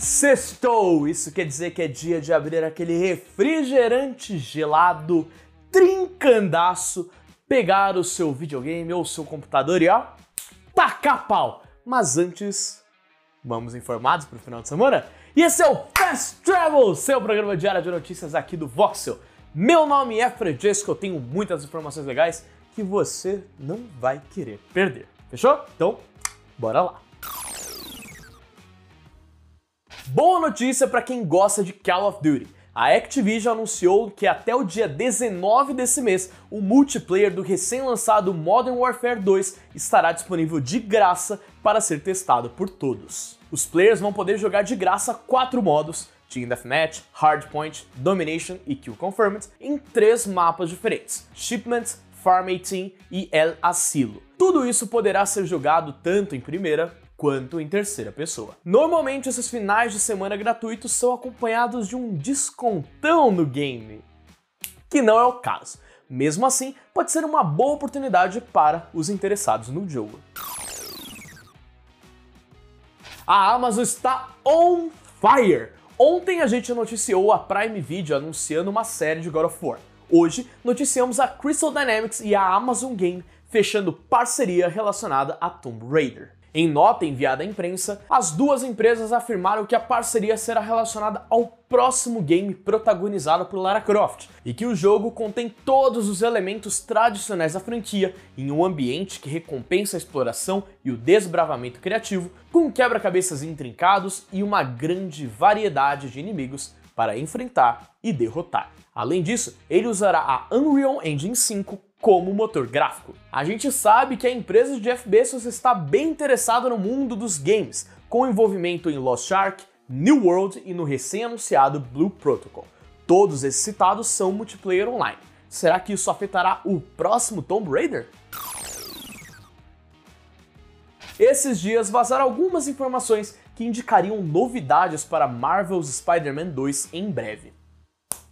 Sextou! Isso quer dizer que é dia de abrir aquele refrigerante gelado, trincandaço, pegar o seu videogame ou o seu computador e ó, tacar pau! Mas antes, vamos informados para o final de semana? E esse é o Fast Travel, seu programa diário de notícias aqui do Voxel. Meu nome é Francesco, eu tenho muitas informações legais que você não vai querer perder. Fechou? Então, bora lá! Boa notícia para quem gosta de Call of Duty. A Activision anunciou que até o dia 19 desse mês, o multiplayer do recém-lançado Modern Warfare 2 estará disponível de graça para ser testado por todos. Os players vão poder jogar de graça quatro modos, Team Deathmatch, Hardpoint, Domination e Kill Confirmed, em três mapas diferentes, Shipment, Farm 18 e El Asilo. Tudo isso poderá ser jogado tanto em primeira quanto em terceira pessoa. Normalmente esses finais de semana gratuitos são acompanhados de um descontão no game, que não é o caso. Mesmo assim, pode ser uma boa oportunidade para os interessados no jogo. A Amazon está on fire! Ontem a gente noticiou a Prime Video anunciando uma série de God of War. Hoje noticiamos a Crystal Dynamics e a Amazon Game fechando parceria relacionada a Tomb Raider. Em nota enviada à imprensa, as duas empresas afirmaram que a parceria será relacionada ao próximo game protagonizado por Lara Croft e que o jogo contém todos os elementos tradicionais da franquia em um ambiente que recompensa a exploração e o desbravamento criativo, com quebra-cabeças intrincados e uma grande variedade de inimigos para enfrentar e derrotar. Além disso, ele usará a Unreal Engine 5 como motor gráfico. A gente sabe que a empresa de Jeff Bezos está bem interessada no mundo dos games, com envolvimento em Lost Ark, New World e no recém-anunciado Blue Protocol. Todos esses citados são multiplayer online. Será que isso afetará o próximo Tomb Raider? Esses dias vazaram algumas informações que indicariam novidades para Marvel's Spider-Man 2 em breve.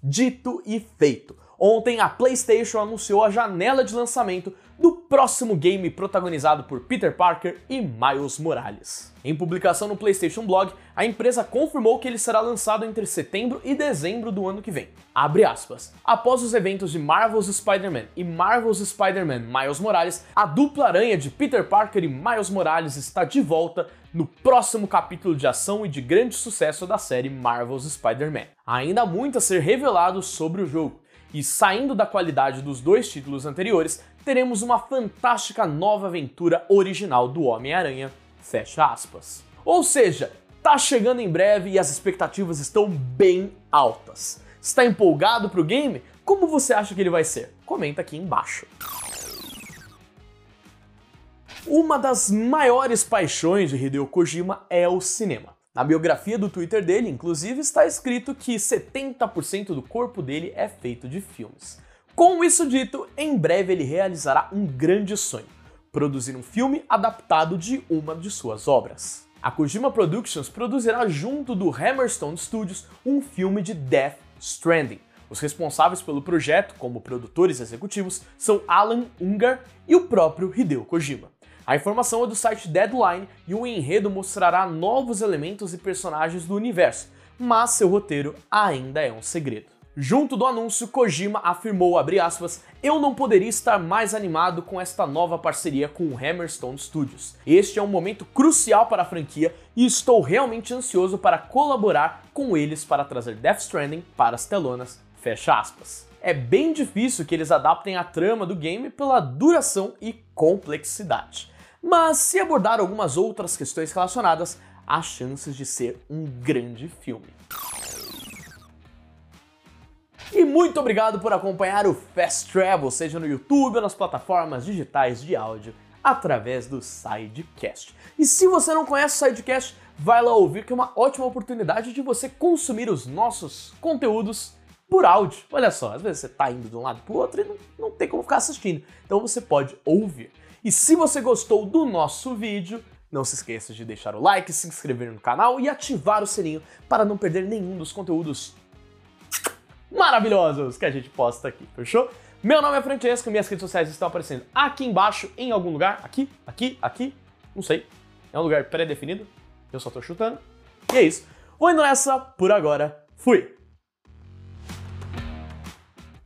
Dito e feito, Ontem a PlayStation anunciou a janela de lançamento do próximo game protagonizado por Peter Parker e Miles Morales. Em publicação no PlayStation Blog, a empresa confirmou que ele será lançado entre setembro e dezembro do ano que vem. Abre aspas. Após os eventos de Marvel's Spider-Man e Marvel's Spider-Man Miles Morales, a dupla aranha de Peter Parker e Miles Morales está de volta no próximo capítulo de ação e de grande sucesso da série Marvel's Spider-Man. Ainda há muito a ser revelado sobre o jogo, e saindo da qualidade dos dois títulos anteriores, teremos uma fantástica nova aventura original do Homem-Aranha. Fecha aspas. Ou seja, tá chegando em breve e as expectativas estão bem altas. Está empolgado pro game? Como você acha que ele vai ser? Comenta aqui embaixo. Uma das maiores paixões de Hideo Kojima é o cinema. Na biografia do Twitter dele, inclusive, está escrito que 70% do corpo dele é feito de filmes. Com isso dito, em breve ele realizará um grande sonho: produzir um filme adaptado de uma de suas obras. A Kojima Productions produzirá junto do Hammerstone Studios um filme de Death Stranding. Os responsáveis pelo projeto, como produtores executivos, são Alan Ungar e o próprio Hideo Kojima. A informação é do site Deadline e o enredo mostrará novos elementos e personagens do universo, mas seu roteiro ainda é um segredo. Junto do anúncio, Kojima afirmou, aspas, eu não poderia estar mais animado com esta nova parceria com o Hammerstone Studios. Este é um momento crucial para a franquia e estou realmente ansioso para colaborar com eles para trazer Death Stranding para as telonas, fecha aspas. É bem difícil que eles adaptem a trama do game pela duração e complexidade. Mas se abordar algumas outras questões relacionadas, há chances de ser um grande filme. E muito obrigado por acompanhar o Fast Travel, seja no YouTube ou nas plataformas digitais de áudio, através do Sidecast. E se você não conhece o Sidecast, vai lá ouvir que é uma ótima oportunidade de você consumir os nossos conteúdos por áudio. Olha só, às vezes você está indo de um lado para o outro e não, não tem como ficar assistindo. Então você pode ouvir. E se você gostou do nosso vídeo, não se esqueça de deixar o like, se inscrever no canal e ativar o sininho para não perder nenhum dos conteúdos maravilhosos que a gente posta aqui, fechou? Meu nome é Francesco, minhas redes sociais estão aparecendo aqui embaixo, em algum lugar, aqui, aqui, aqui, não sei, é um lugar pré-definido, eu só tô chutando. E é isso. Vou indo nessa, por agora, fui!